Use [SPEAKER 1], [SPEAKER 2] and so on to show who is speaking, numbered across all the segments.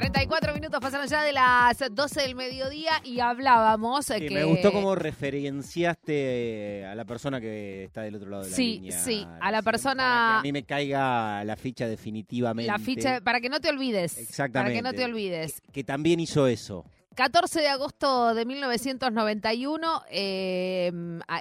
[SPEAKER 1] 34 minutos pasaron ya de las 12 del mediodía y hablábamos eh,
[SPEAKER 2] Sí,
[SPEAKER 1] que...
[SPEAKER 2] Me gustó cómo referenciaste a la persona que está del otro lado de la
[SPEAKER 1] Sí,
[SPEAKER 2] línea.
[SPEAKER 1] sí, a la
[SPEAKER 2] Para
[SPEAKER 1] persona-
[SPEAKER 2] que a mí me caiga la ficha definitivamente.
[SPEAKER 1] La ficha, para que no te olvides.
[SPEAKER 2] Exactamente.
[SPEAKER 1] Para que no te olvides.
[SPEAKER 2] Que también hizo eso.
[SPEAKER 1] 14 de agosto de 1991, eh,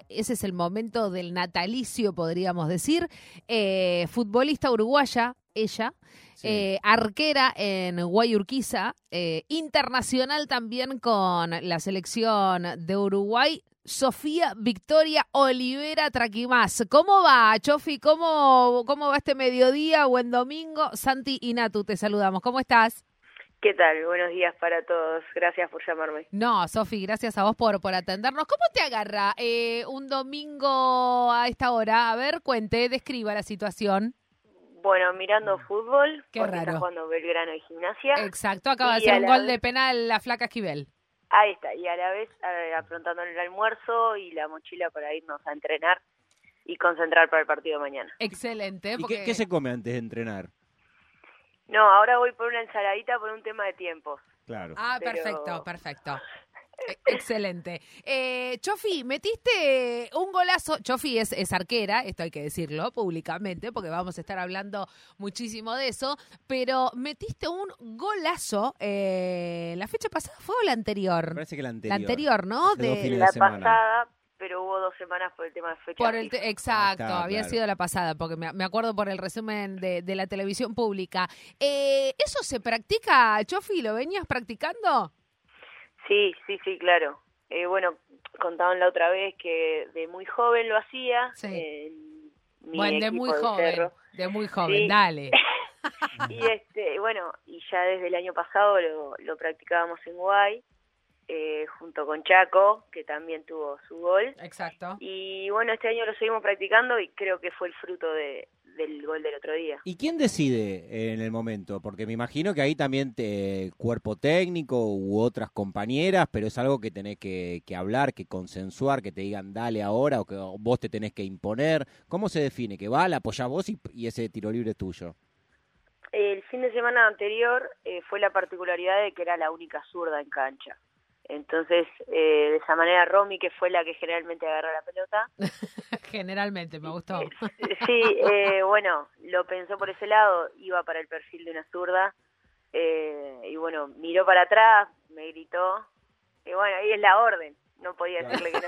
[SPEAKER 1] ese es el momento del natalicio, podríamos decir. Eh, futbolista uruguaya, ella,
[SPEAKER 2] Sí.
[SPEAKER 1] eh, arquera en Guayurquiza, eh, internacional también con la selección de Uruguay. Sofía Victoria Olivera Traquimás. ¿Cómo va, Chofi? ¿Cómo, ¿Cómo va este mediodía? Buen domingo. Santi y Natu, te saludamos. ¿Cómo estás?
[SPEAKER 3] ¿Qué tal? Buenos días para todos. Gracias por llamarme.
[SPEAKER 1] No, Sofi, gracias a vos por, por atendernos. ¿Cómo te agarra eh, un domingo a esta hora? A ver, cuente, describa la situación.
[SPEAKER 3] Bueno, mirando fútbol,
[SPEAKER 1] Qué
[SPEAKER 3] porque
[SPEAKER 1] raro.
[SPEAKER 3] está jugando Belgrano y Gimnasia.
[SPEAKER 1] Exacto, acaba de
[SPEAKER 3] Y
[SPEAKER 1] hacer
[SPEAKER 3] a
[SPEAKER 1] un
[SPEAKER 3] la
[SPEAKER 1] gol
[SPEAKER 3] vez-
[SPEAKER 1] de penal la flaca Esquivel.
[SPEAKER 3] Ahí está, y a la vez eh, afrontando el almuerzo y la mochila para irnos a entrenar y concentrar para el partido de mañana.
[SPEAKER 1] Excelente.
[SPEAKER 2] ¿Y
[SPEAKER 1] porque-
[SPEAKER 2] qué, qué se come antes de entrenar?
[SPEAKER 3] No, ahora voy por una ensaladita por un tema de tiempos.
[SPEAKER 2] Claro.
[SPEAKER 1] Ah,
[SPEAKER 3] pero-
[SPEAKER 1] perfecto, perfecto. E- Excelente. Eh, Chofi, metiste un golazo. Chofi es, es arquera, esto hay que decirlo públicamente, porque vamos a estar hablando muchísimo de eso. Pero metiste un golazo. eh, ¿La fecha pasada fue o la anterior?
[SPEAKER 2] Parece que la
[SPEAKER 1] La
[SPEAKER 2] anterior.
[SPEAKER 1] anterior, ¿no? De-
[SPEAKER 3] La
[SPEAKER 2] semana.
[SPEAKER 3] pasada, pero hubo dos semanas por el tema de fecha.
[SPEAKER 1] Por el
[SPEAKER 3] FIFA.
[SPEAKER 1] te- exacto,
[SPEAKER 2] Ah, está,
[SPEAKER 1] había
[SPEAKER 2] claro.
[SPEAKER 1] sido la pasada, porque me, me acuerdo por el resumen de, de la televisión pública. Eh, ¿Eso se practica, Chofi? ¿Lo venías practicando?
[SPEAKER 3] Sí, sí, sí, claro. Eh, bueno, contaban la otra vez que de muy joven lo hacía.
[SPEAKER 1] Sí.
[SPEAKER 3] mi
[SPEAKER 1] Bueno, de muy
[SPEAKER 3] de
[SPEAKER 1] joven, de muy joven,
[SPEAKER 3] Sí.
[SPEAKER 1] dale.
[SPEAKER 3] Y este, bueno, y ya desde el año pasado lo, lo practicábamos en Guay, eh, junto con Chaco, que también tuvo su gol.
[SPEAKER 1] Exacto.
[SPEAKER 3] Y bueno, este año lo seguimos practicando y creo que fue el fruto de, del gol del otro día.
[SPEAKER 2] ¿Y quién decide en el momento? Porque me imagino que ahí también te, cuerpo técnico u otras compañeras, pero es algo que tenés que, que hablar, que consensuar, que te digan dale ahora o que vos te tenés que imponer. ¿Cómo se define? ¿Que va, la apoyás vos y, y ese tiro libre es tuyo?
[SPEAKER 3] El fin de semana anterior eh, fue la particularidad de que era la única zurda en cancha. Entonces, eh, de esa manera, Romy, que fue la que generalmente agarra la pelota,
[SPEAKER 1] Generalmente, me gustó.
[SPEAKER 3] Sí, eh, bueno, lo pensó por ese lado, iba para el perfil de una zurda, eh, y bueno, miró para atrás, me gritó, y bueno, ahí es la orden, no podía decirle que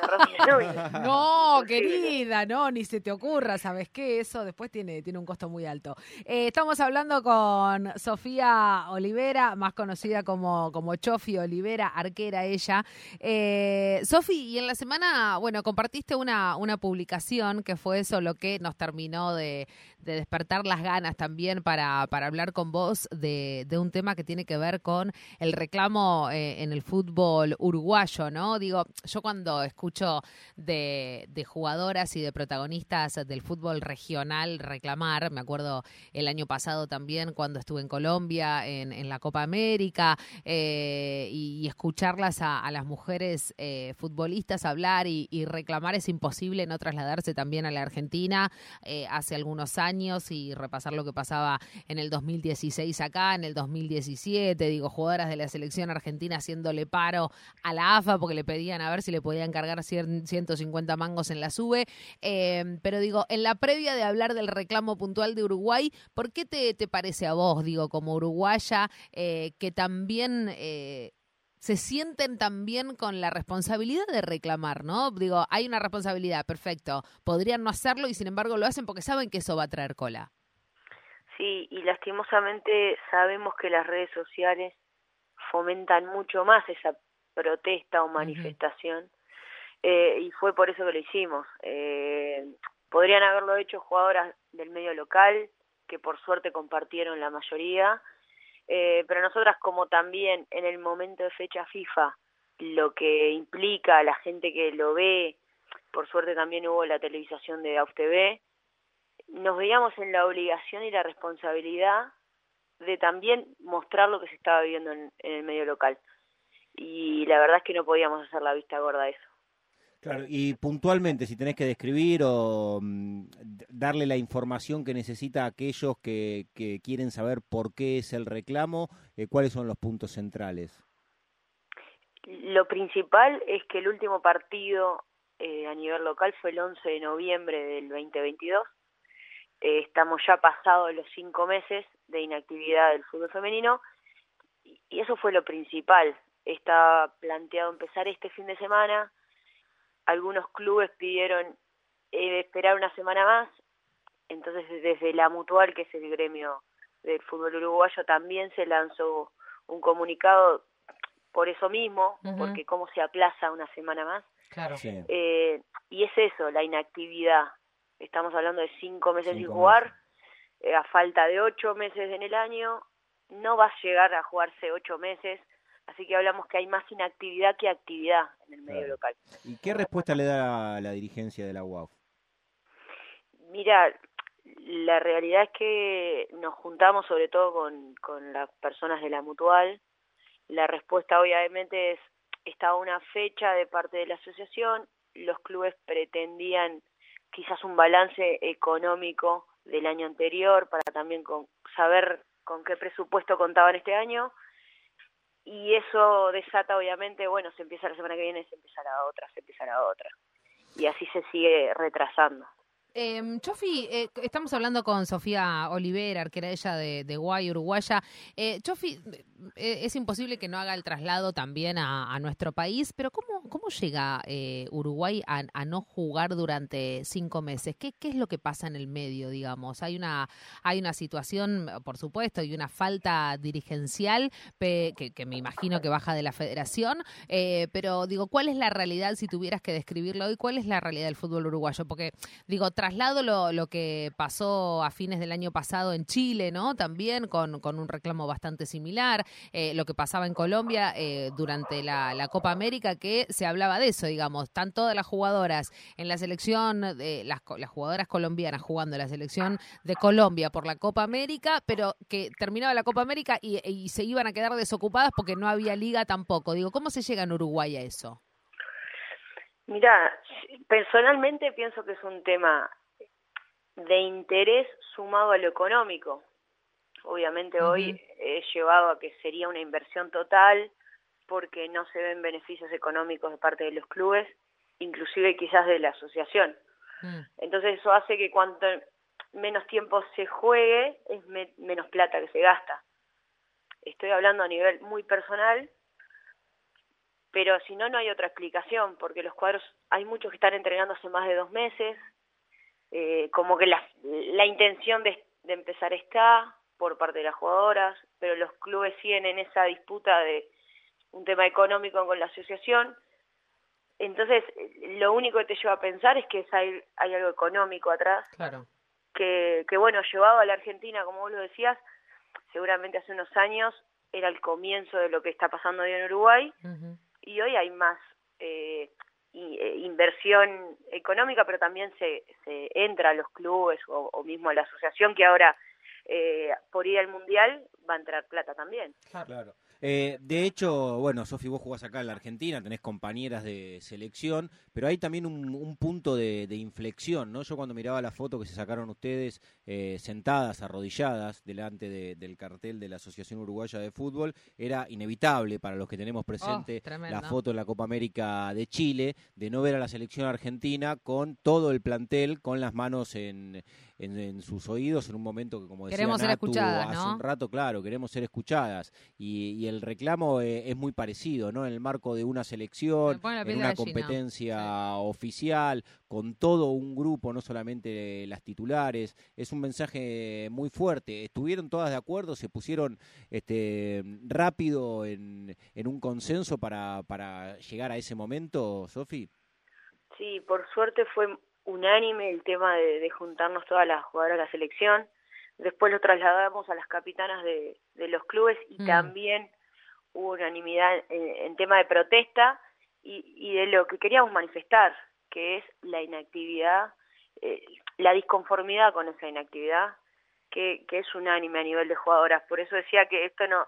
[SPEAKER 3] no, no,
[SPEAKER 1] querida, no, ni se te ocurra, ¿sabes qué? Eso después tiene, tiene un costo muy alto. Eh, estamos hablando con Sofía Olivera, más conocida como, como Chofi Olivera, arquera ella. Eh, Sofi, y en la semana, bueno, compartiste una, una publicación que fue eso lo que nos terminó de, de despertar las ganas también para, para hablar con vos de, de un tema que tiene que ver con el reclamo eh, en el fútbol uruguayo, ¿no? Digo, yo cuando escucho de, de jugadoras y de protagonistas del fútbol regional reclamar, me acuerdo el año pasado también cuando estuve en Colombia, en, en la Copa América, eh, y, escucharlas a, las mujeres eh, futbolistas hablar y, y reclamar es imposible no trasladarse también a la Argentina eh, hace algunos años y repasar lo que pasaba en el 2016 acá, en el 2017, digo, jugadoras de la selección argentina haciéndole paro a la AFA porque le pedían a ver si le podían cargar cien- 150 mangos en la sube. Eh, pero digo, en la previa de hablar del reclamo puntual de Uruguay, ¿por qué te, te parece a vos, digo, como uruguaya, eh, que también... eh, se sienten también con la responsabilidad de reclamar, ¿no? Digo, hay una responsabilidad, perfecto. Podrían no hacerlo y sin embargo lo hacen porque saben que eso va a traer cola.
[SPEAKER 3] Sí, y lastimosamente sabemos que las redes sociales fomentan mucho más esa protesta o manifestación, eh, y fue por eso que lo hicimos. Eh, podrían haberlo hecho jugadoras del medio local, que por suerte compartieron la mayoría, eh, pero nosotras como también en el momento de fecha FIFA, lo que implica a la gente que lo ve, por suerte también hubo la televisación de AUTV, nos veíamos en la obligación y la responsabilidad de también mostrar lo que se estaba viviendo en, en el medio local. Y la verdad es que no podíamos hacer la vista gorda a eso.
[SPEAKER 2] Claro, y puntualmente, si tenés que describir o mm, darle la información que necesita a aquellos que, que, quieren saber por qué es el reclamo, eh, ¿cuáles son los puntos centrales?
[SPEAKER 3] Lo principal es que el último partido eh, a nivel local fue el 11 de noviembre del 2022. Eh, estamos ya pasados los cinco meses de inactividad del fútbol femenino y eso fue lo principal. Está planteado empezar este fin de semana algunos clubes pidieron eh, esperar una semana más, entonces desde la Mutual, que es el gremio del fútbol uruguayo, también se lanzó un comunicado por eso mismo, porque cómo se aplaza una semana más.
[SPEAKER 1] Claro.
[SPEAKER 3] Eh, y es eso, la inactividad. Estamos hablando de cinco meses sin jugar, eh, a falta de ocho meses en el año, no va a llegar a jugarse ocho meses Así que hablamos que hay más inactividad que actividad en el medio local.
[SPEAKER 2] ¿Y qué respuesta le da la dirigencia de la UAF?
[SPEAKER 3] Mira, la realidad es que nos juntamos sobre todo con, con las personas de la mutual. La respuesta obviamente es, está una fecha de parte de la asociación, los clubes pretendían quizás un balance económico del año anterior para también con, saber con qué presupuesto contaban este año y eso desata obviamente, bueno, se empieza la semana que viene, se empezará otra, se empezará otra. Y así se sigue retrasando.
[SPEAKER 1] Eh, Chofi, eh, estamos hablando con Sofía Olivera, arquera ella de, de Guay, uruguaya. Eh, Chofi, eh, es imposible que no haga el traslado también a, nuestro país, pero ¿cómo, cómo llega Uruguay a, no jugar durante cinco meses? ¿Qué, ¿Qué es lo que pasa en el medio, digamos? Hay una, hay una situación, por supuesto, y una falta dirigencial que, que, me imagino que baja de la federación, pero digo, ¿cuál es la realidad, si tuvieras que describirlo hoy, cuál es la realidad del fútbol uruguayo? Porque, digo, traslado lo, lo que pasó a fines del año pasado en Chile, ¿no? También con, con un reclamo bastante similar, eh, lo que pasaba en Colombia eh, durante la, Copa América, que se hablaba de eso, digamos, están todas las jugadoras en la selección, de las, las jugadoras colombianas jugando la selección de Colombia por la Copa América, pero que terminaba la Copa América y, y se iban a quedar desocupadas porque no había liga tampoco. Digo, ¿cómo se llega en Uruguay a eso?
[SPEAKER 3] Mira, personalmente pienso que es un tema de interés sumado a lo económico. Obviamente hoy he llevado a que sería una inversión total porque no se ven beneficios económicos de parte de los clubes, inclusive quizás de la asociación. Mm. Entonces eso hace que cuanto menos tiempo se juegue, es menos plata que se gasta. Estoy hablando a nivel muy personal, pero si no, no hay otra explicación, porque los cuadros, hay muchos que están entrenando hace más de dos meses, eh, como que la, la intención de, de, empezar está por parte de las jugadoras, pero los clubes siguen en esa disputa de un tema económico con la asociación. Entonces, lo único que te lleva a pensar es que hay, hay algo económico atrás.
[SPEAKER 1] Claro.
[SPEAKER 3] Que, que, bueno, llevado a la Argentina, como vos lo decías, seguramente hace unos años era el comienzo de lo que está pasando hoy en Uruguay y hoy hay más eh, eh, inversión económica, pero también se, se entra a los clubes o, o mismo a la asociación que ahora eh, por ir al mundial va a entrar plata también.
[SPEAKER 2] Claro. Eh, de hecho, bueno, Sofi, vos jugás acá en la Argentina, tenés compañeras de selección, pero hay también un, punto de, inflexión, ¿no? Yo cuando miraba la foto que se sacaron ustedes eh, sentadas, arrodilladas, delante del cartel de la Asociación Uruguaya de Fútbol, era inevitable para los que tenemos presente oh, la foto en la Copa América de Chile, de no ver a la selección argentina con todo el plantel, con las manos en, en, sus oídos en un momento que, como decía
[SPEAKER 1] queremos ser escuchadas,
[SPEAKER 2] hace un rato, claro, queremos ser escuchadas. y el reclamo eh, es muy parecido, ¿no? En el marco de una selección, en una competencia oficial, con todo un grupo, no solamente las titulares. Es un mensaje muy fuerte. ¿Estuvieron todas de acuerdo? ¿Se pusieron este, rápido en, en un consenso para, para llegar a ese momento, Sofi?
[SPEAKER 3] Sí, por suerte fue unánime el tema de, de juntarnos todas las jugadoras de la selección después lo trasladamos a las capitanas de, de los clubes y mm. también hubo unanimidad en, tema de protesta y, y, de lo que queríamos manifestar, que es la inactividad, eh, la disconformidad con esa inactividad, que, que es unánime a nivel de jugadoras. Por eso decía que esto no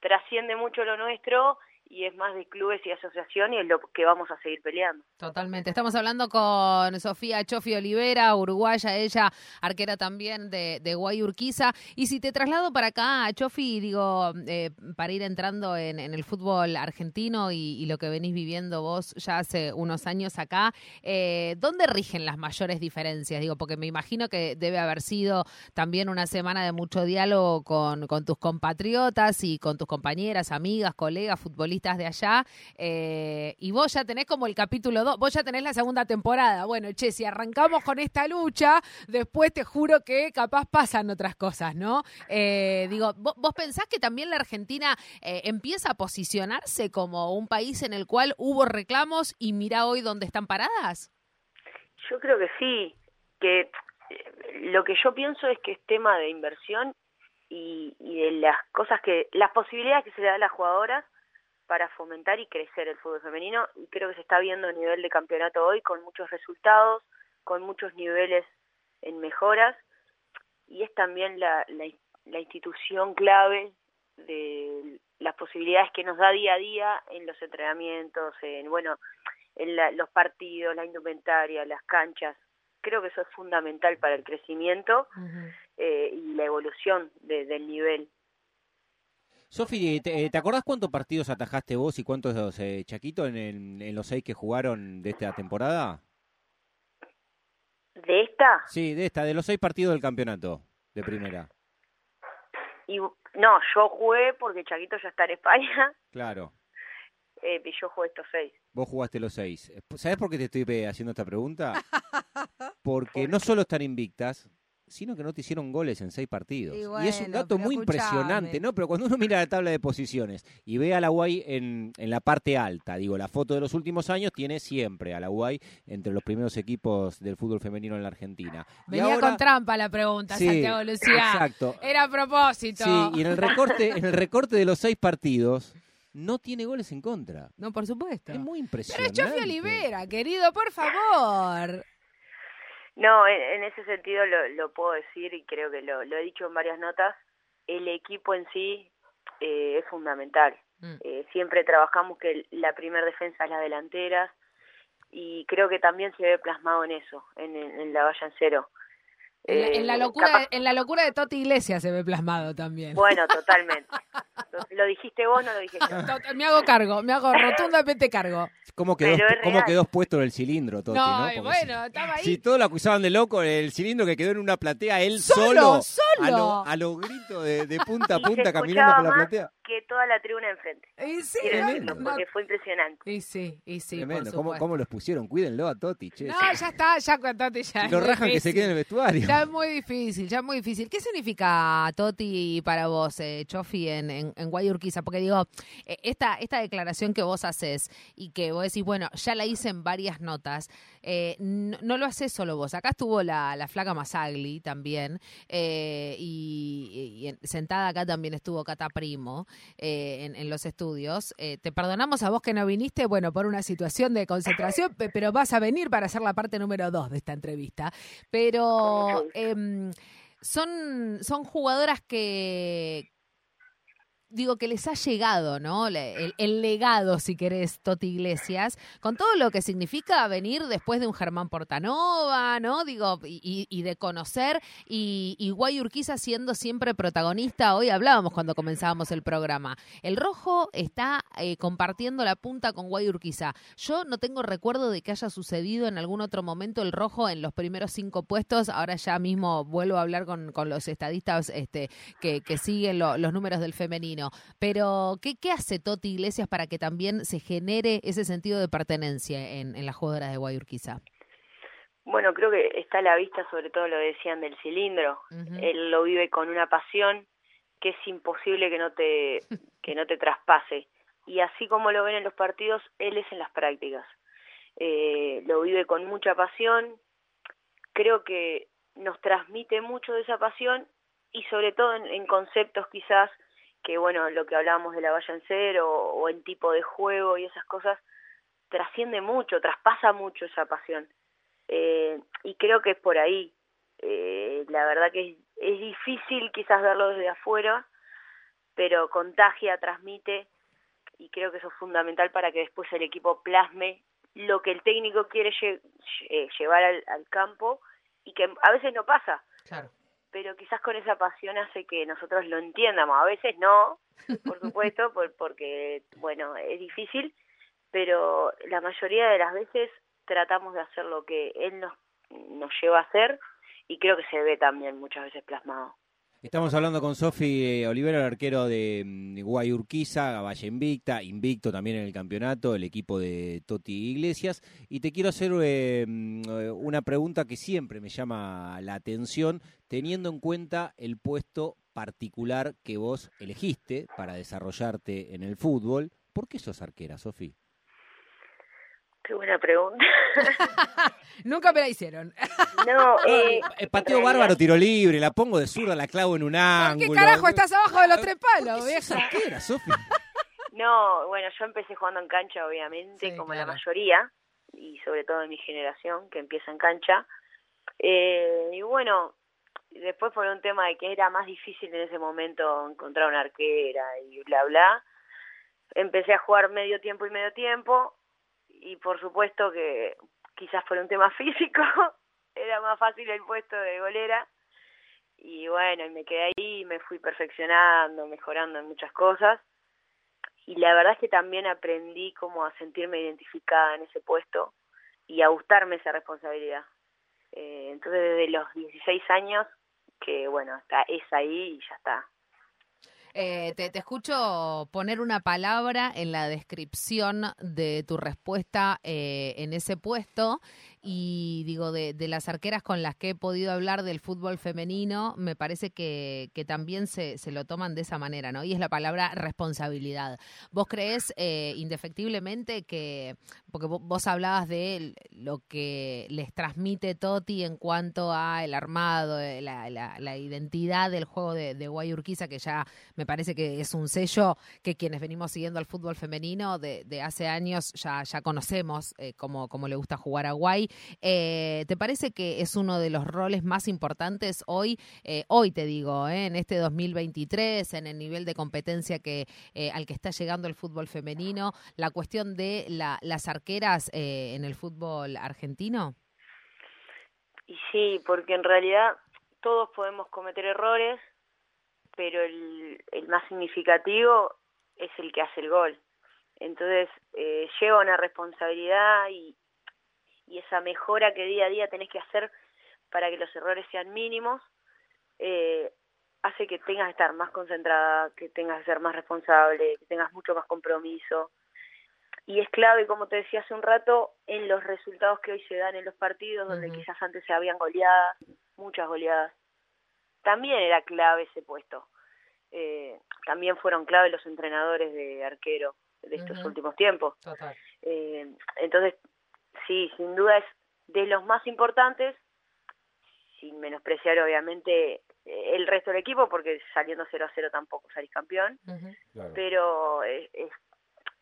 [SPEAKER 3] trasciende mucho lo nuestro y es más de clubes y asociación y es lo que vamos a seguir peleando.
[SPEAKER 1] Totalmente. Estamos hablando con Sofía Chofi Olivera, uruguaya, ella arquera también de, de Guayurquiza. Y si te traslado para acá, Chofi, digo, eh, para ir entrando en, el fútbol argentino y, lo que venís viviendo vos ya hace unos años acá, eh, ¿dónde rigen las mayores diferencias? Digo, porque me imagino que debe haber sido también una semana de mucho diálogo con, con tus compatriotas y con tus compañeras, amigas, colegas, futbolistas de allá. Eh, y vos ya tenés como el capítulo 2, vos ya tenés la segunda temporada. Bueno, che, si arrancamos con esta lucha, después te juro que capaz pasan otras cosas, ¿no? Eh, digo, ¿vos, pensás que también la Argentina eh, empieza a posicionarse como un país en el cual hubo reclamos y mira hoy dónde están paradas?
[SPEAKER 3] Yo creo que sí, que lo que yo pienso es que es tema de inversión y, y de las cosas que, las posibilidades que se le da a las jugadoras para fomentar y crecer el fútbol femenino y creo que se está viendo a nivel de campeonato hoy con muchos resultados, con muchos niveles en mejoras y es también la, la, institución clave de las posibilidades que nos da día a día en los entrenamientos, en bueno, en los partidos, la indumentaria, las canchas. Creo que eso es fundamental para el crecimiento eh, y la evolución del nivel.
[SPEAKER 2] Sofi, ¿te, ¿te, acordás cuántos partidos atajaste vos y cuántos eh, Chaquito en, en, los seis que jugaron de esta temporada?
[SPEAKER 3] ¿De esta?
[SPEAKER 2] Sí, de esta, de los seis partidos del campeonato de primera.
[SPEAKER 3] Y, no, yo jugué porque Chaquito ya está en España.
[SPEAKER 2] Claro.
[SPEAKER 3] Eh, y yo jugué estos seis.
[SPEAKER 2] Vos jugaste los seis. ¿Sabés por qué te estoy eh, haciendo esta pregunta? Porque no solo están invictas, sino que no te hicieron goles en seis partidos. Y, es un dato muy impresionante, ¿no? Pero cuando uno mira la tabla de posiciones y ve a la Guay en, en, la parte alta, digo, la foto de los últimos años tiene siempre a la Guay entre los primeros equipos del fútbol femenino en la Argentina.
[SPEAKER 1] Venía con trampa la pregunta, Santiago Lucía.
[SPEAKER 2] Exacto.
[SPEAKER 1] Era a propósito.
[SPEAKER 2] Sí, y en el recorte, en el recorte de los seis partidos no tiene goles en contra.
[SPEAKER 1] No, por supuesto.
[SPEAKER 2] Es muy impresionante.
[SPEAKER 1] Pero es Chofi Olivera, querido, por favor.
[SPEAKER 3] No, en, ese sentido lo, lo, puedo decir y creo que lo, lo, he dicho en varias notas, el equipo en sí eh, es fundamental. Mm. Eh, siempre trabajamos que la primera defensa es la delantera y creo que también se ve plasmado en eso, en, en, la valla en cero.
[SPEAKER 1] En la, eh, locura, en la locura de Toti Iglesias se ve plasmado también.
[SPEAKER 3] Bueno, totalmente. lo dijiste vos, no lo dije yo.
[SPEAKER 1] me hago cargo, me hago rotundamente cargo.
[SPEAKER 2] ¿Cómo quedó, ¿cómo quedó puesto el cilindro, Toti? No,
[SPEAKER 1] bueno, estaba ahí.
[SPEAKER 2] Si todos lo acusaban de loco, el cilindro que quedó en una platea, él
[SPEAKER 1] solo,
[SPEAKER 2] solo, a los gritos de, punta a punta caminando por la platea.
[SPEAKER 3] Que toda la tribuna enfrente.
[SPEAKER 1] Y sí,
[SPEAKER 3] porque fue impresionante.
[SPEAKER 1] Y sí, y sí.
[SPEAKER 2] Tremendo. ¿Cómo, ¿Cómo, los pusieron? Cuídenlo a Toti, che.
[SPEAKER 1] No, ya está, ya con Toti ya.
[SPEAKER 2] lo rajan que se quede en el vestuario.
[SPEAKER 1] Ya es muy difícil, ya es muy difícil. ¿Qué significa Toti para vos, eh, Chofi, en, en, en Guayurquiza? Porque digo, eh, esta, esta declaración que vos haces y que vos decís, bueno, ya la hice en varias notas, eh, no, lo haces solo vos. Acá estuvo la, la flaca Masagli también, eh, y, sentada acá también estuvo Cata Primo en, en, los estudios. te perdonamos a vos que no viniste, bueno, por una situación de concentración, pero vas a venir para hacer la parte número dos de esta entrevista. Pero em, son, son jugadoras que, digo que les ha llegado, ¿no? El, legado, si querés, Toti Iglesias, con todo lo que significa venir después de un Germán Portanova, ¿no? Digo, y, de conocer, y, y Guayurquiza siendo siempre protagonista. Hoy hablábamos cuando comenzábamos el programa. El rojo está eh, compartiendo la punta con Guayurquiza. Yo no tengo recuerdo de que haya sucedido en algún otro momento el rojo en los primeros cinco puestos. Ahora ya mismo vuelvo a hablar con, los estadistas este, que, siguen los números del femenino. Pero, ¿qué, ¿qué hace Toti Iglesias para que también se genere ese sentido de pertenencia en, en las jugadoras de Guayurquiza?
[SPEAKER 3] Bueno, creo que está a la vista sobre todo lo decían del cilindro. Él lo vive con una pasión que es imposible que no te que no te traspase. Y así como lo ven en los partidos, él es en las prácticas. Eh, lo vive con mucha pasión. Creo que nos transmite mucho de esa pasión y sobre todo en, en conceptos quizás que bueno, lo que hablábamos de la valla en cero o, en tipo de juego y esas cosas, trasciende mucho, traspasa mucho esa pasión. Eh, y creo que es por ahí. Eh, la verdad que es, es, difícil quizás verlo desde afuera, pero contagia, transmite y creo que eso es fundamental para que después el equipo plasme lo que el técnico quiere eh, llevar al, campo y que a veces no pasa.
[SPEAKER 1] Claro.
[SPEAKER 3] Pero quizás con esa pasión hace que nosotros lo entiendamos. A veces no, por supuesto, porque, bueno, es difícil, pero la mayoría de las veces tratamos de hacer lo que él nos, nos lleva a hacer y creo que se ve también muchas veces plasmado.
[SPEAKER 2] Estamos hablando con Sofi Olivera, el arquero de mm, Guayurquiza, Valle Invicta, invicto también en el campeonato, el equipo de Toti Iglesias. Y te quiero hacer eh, mm, una pregunta que siempre me llama la atención, teniendo en cuenta el puesto particular que vos elegiste para desarrollarte en el fútbol. ¿Por qué sos arquera, Sofi?
[SPEAKER 3] Qué buena pregunta.
[SPEAKER 1] Nunca me la hicieron.
[SPEAKER 3] No, eh,
[SPEAKER 2] pateo bárbaro, tiro libre, la pongo de zurda, la clavo en un ángulo.
[SPEAKER 1] ¿Qué carajo estás abajo de los tres palos, vieja?
[SPEAKER 2] ¿Qué era, Sofi?
[SPEAKER 3] No, bueno, yo empecé jugando en cancha, obviamente, como la mayoría, y sobre todo en mi generación, que empieza en cancha. Eh, y bueno, después por un tema de que era más difícil en ese momento encontrar una arquera y bla, bla, empecé a jugar medio tiempo y medio tiempo, y por supuesto que quizás por un tema físico era más fácil el puesto de golera y bueno, y me quedé ahí me fui perfeccionando, mejorando en muchas cosas y la verdad es que también aprendí como a sentirme identificada en ese puesto y a gustarme esa responsabilidad. Eh, entonces desde los 16 años que bueno, está es ahí y ya está.
[SPEAKER 1] Eh, te, escucho poner una palabra en la descripción de tu respuesta eh, en ese puesto y digo, de, las arqueras con las que he podido hablar del fútbol femenino, me parece que, también se, se, lo toman de esa manera, ¿no? Y es la palabra responsabilidad. ¿Vos crees eh, indefectiblemente que, porque vos hablabas de lo que les transmite Toti en cuanto a el armado, la, la, identidad del juego de, de Guayurquiza, que ya me parece que es un sello que quienes venimos siguiendo al fútbol femenino de, hace años ya, ya conocemos eh, cómo, le gusta jugar a Guay. Eh, ¿Te parece que es uno de los roles más importantes hoy, eh, hoy te digo, eh, en este 2023, en el nivel de competencia que al que está llegando el fútbol femenino, la cuestión de las arqueras en el fútbol argentino?
[SPEAKER 3] Y sí, porque en realidad todos podemos cometer errores, pero el, el más significativo es el que hace el gol. Entonces eh, lleva una responsabilidad y, y esa mejora que día a día tenés que hacer para que los errores sean mínimos, eh, hace que tengas que estar más concentrada, que tengas que ser más responsable, que tengas mucho más compromiso. Y es clave, como te decía hace un rato, en los resultados que hoy se dan en los partidos, donde quizás antes se habían goleadas, muchas goleadas. También era clave ese puesto. Eh, también fueron clave los entrenadores de arquero de estos últimos tiempos. Eh, entonces, sí, sin duda es de los más importantes, sin menospreciar obviamente el resto del equipo, porque saliendo 0 a 0 tampoco salís campeón, pero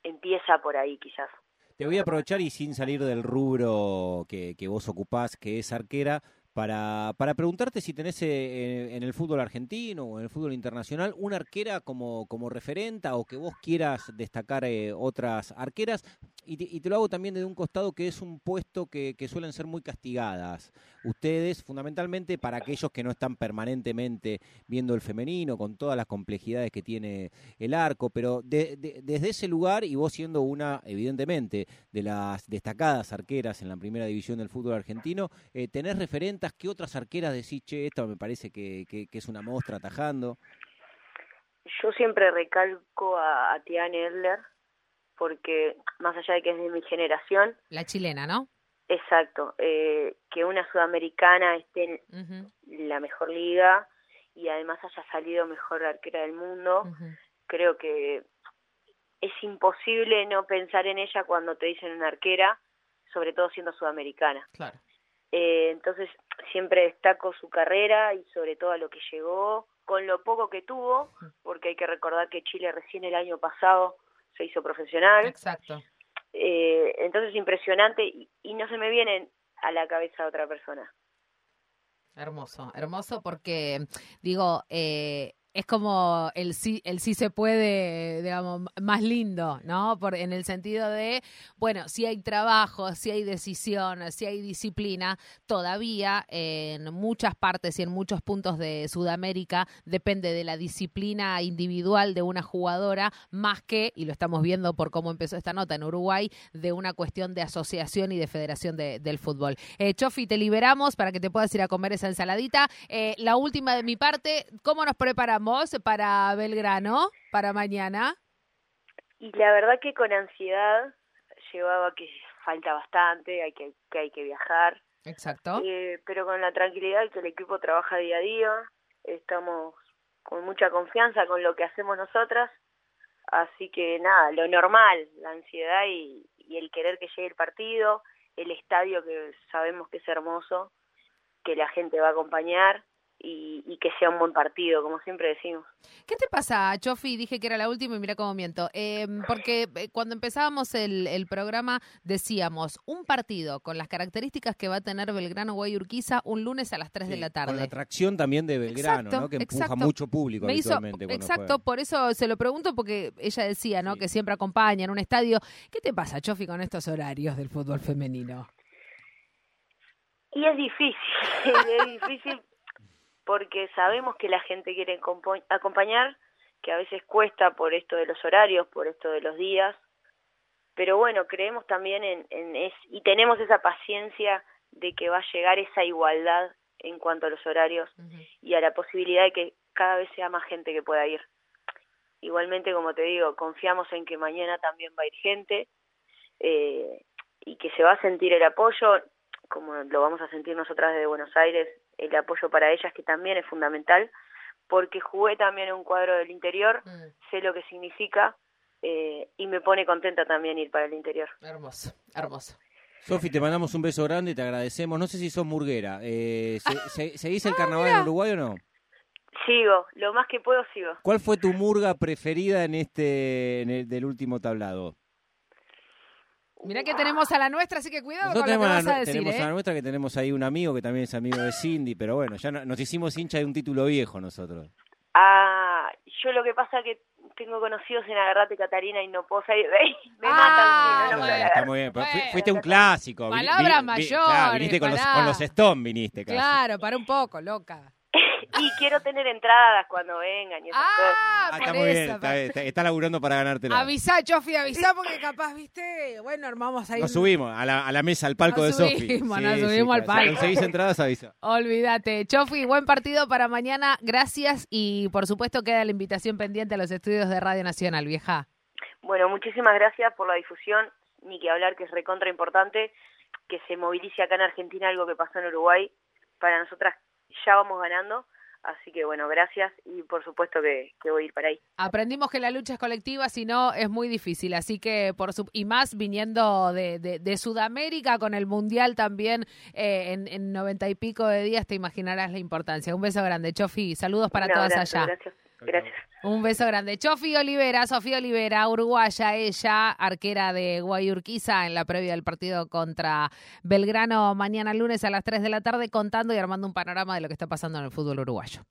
[SPEAKER 3] empieza por ahí quizás.
[SPEAKER 2] Te voy a aprovechar y sin salir del rubro que, que vos ocupás, que es arquera, para, para preguntarte si tenés eh, en el fútbol argentino o en el fútbol internacional una arquera como, como referenta o que vos quieras destacar eh, otras arqueras. Y te, lo hago también desde un costado que es un puesto que, que, suelen ser muy castigadas. Ustedes, fundamentalmente para aquellos que no están permanentemente viendo el femenino, con todas las complejidades que tiene el arco, pero desde ese lugar, y vos siendo una, evidentemente, de las destacadas arqueras en la primera división del fútbol argentino, eh, tenés referentes ¿Qué otras arqueras decís, che, esta me parece que, que, es una mostra atajando?
[SPEAKER 3] Yo siempre recalco a, a Tiane Edler, porque más allá de que es de mi generación...
[SPEAKER 1] La chilena, ¿no?
[SPEAKER 3] Exacto, eh, que una sudamericana esté en la mejor liga y además haya salido mejor arquera del mundo, creo que es imposible no pensar en ella cuando te dicen una arquera, sobre todo siendo sudamericana.
[SPEAKER 1] Claro.
[SPEAKER 3] Eh, entonces siempre destaco su carrera y sobre todo a lo que llegó, con lo poco que tuvo, porque hay que recordar que Chile recién el año pasado se hizo profesional.
[SPEAKER 1] Exacto.
[SPEAKER 3] Eh, entonces impresionante y, y, no se me viene a la cabeza otra persona.
[SPEAKER 1] Hermoso, hermoso porque digo, eh, es como el sí, el sí se puede, digamos, más lindo, ¿no? Por, en el sentido de, bueno, si hay trabajo, si hay decisión, si hay disciplina, todavía en muchas partes y en muchos puntos de Sudamérica depende de la disciplina individual de una jugadora más que, y lo estamos viendo por cómo empezó esta nota en Uruguay, de una cuestión de asociación y de federación del fútbol. Eh, Chofi, te liberamos para que te puedas ir a comer esa ensaladita. Eh, la última de mi parte, ¿cómo nos preparamos? Para Belgrano, para mañana?
[SPEAKER 3] Y la verdad que con ansiedad llevaba que falta bastante, hay que, que hay que viajar.
[SPEAKER 1] Exacto.
[SPEAKER 3] Eh, pero con la tranquilidad que el equipo trabaja día a día, estamos con mucha confianza con lo que hacemos nosotras, así que nada, lo normal, la ansiedad y, y el querer que llegue el partido, el estadio que sabemos que es hermoso, que la gente va a acompañar y, que sea un buen partido, como siempre decimos.
[SPEAKER 1] ¿Qué te pasa, Chofi? Dije que era la última y mira cómo miento. Eh, porque cuando empezábamos el, programa decíamos un partido con las características que va a tener Belgrano Guayurquiza un lunes a las 3 de la tarde.
[SPEAKER 2] Con la atracción también de Belgrano, ¿no? que empuja mucho público Me habitualmente.
[SPEAKER 1] exacto, por eso se lo pregunto porque ella decía ¿no? que siempre acompaña en un estadio. ¿Qué te pasa, Chofi, con estos horarios del fútbol femenino?
[SPEAKER 3] Y es difícil, es difícil porque sabemos que la gente quiere acompañar, que a veces cuesta por esto de los horarios, por esto de los días, pero bueno, creemos también en, en y tenemos esa paciencia de que va a llegar esa igualdad en cuanto a los horarios y a la posibilidad de que cada vez sea más gente que pueda ir. Igualmente, como te digo, confiamos en que mañana también va a ir gente eh, y que se va a sentir el apoyo, como lo vamos a sentir nosotras desde Buenos Aires, el apoyo para ellas, que también es fundamental, porque jugué también en un cuadro del interior, mm. sé lo que significa eh, y me pone contenta también ir para el interior.
[SPEAKER 1] Hermoso, hermoso.
[SPEAKER 2] Sofi, te mandamos un beso grande y te agradecemos. No sé si sos murguera. Eh, ¿se, ¿Seguís el ah, carnaval en Uruguay o no?
[SPEAKER 3] Sigo, lo más que puedo sigo.
[SPEAKER 2] ¿Cuál fue tu murga preferida en este en el, del último tablado?
[SPEAKER 1] Mira que tenemos a la nuestra, así que cuidado con lo que vas a decir.
[SPEAKER 2] Tenemos
[SPEAKER 1] a
[SPEAKER 2] la ¿eh? nuestra que tenemos ahí un amigo que también es amigo de Cindy, pero bueno, ya nos hicimos hincha de un título viejo nosotros.
[SPEAKER 3] Ah, yo lo que pasa es que tengo conocidos en Agarrate Catarina y no puedo salir de ahí. Me ah, matan. no,
[SPEAKER 2] está muy bien. fuiste un clásico.
[SPEAKER 1] Palabra mayor.
[SPEAKER 2] viniste con los, con los Stone, viniste casi.
[SPEAKER 1] Claro, para un poco, loca.
[SPEAKER 3] Y quiero tener entradas cuando vengan y esas
[SPEAKER 1] ah,
[SPEAKER 3] cosas.
[SPEAKER 2] está muy bien, está, está, laburando para ganártela.
[SPEAKER 1] Avisá, Chofi, avisá porque capaz, viste, bueno, armamos ahí.
[SPEAKER 2] Nos subimos a la, a la mesa, al palco de Sofi.
[SPEAKER 1] Nos subimos al palco. Si
[SPEAKER 2] conseguís entradas, avisa.
[SPEAKER 1] Olvídate. Chofi, buen partido para mañana, gracias y por supuesto queda la invitación pendiente a los estudios de Radio Nacional, vieja.
[SPEAKER 3] Bueno, muchísimas gracias por la difusión, ni que hablar que es recontra importante que se movilice acá en Argentina algo que pasó en Uruguay. Para nosotras ya vamos ganando Así que bueno, gracias y por supuesto que, voy a ir para ahí.
[SPEAKER 1] Aprendimos que la lucha es colectiva, si no es muy difícil. Así que, por su, y más viniendo de, de, Sudamérica con el Mundial también eh, en noventa y pico de días, te imaginarás la importancia. Un beso grande, Chofi. Saludos para todas allá.
[SPEAKER 3] Gracias. Gracias.
[SPEAKER 1] Un beso grande. Chofi Olivera, Sofía Olivera, uruguaya, ella, arquera de Guayurquiza en la previa del partido contra Belgrano mañana lunes a las 3 de la tarde, contando y armando un panorama de lo que está pasando en el fútbol uruguayo.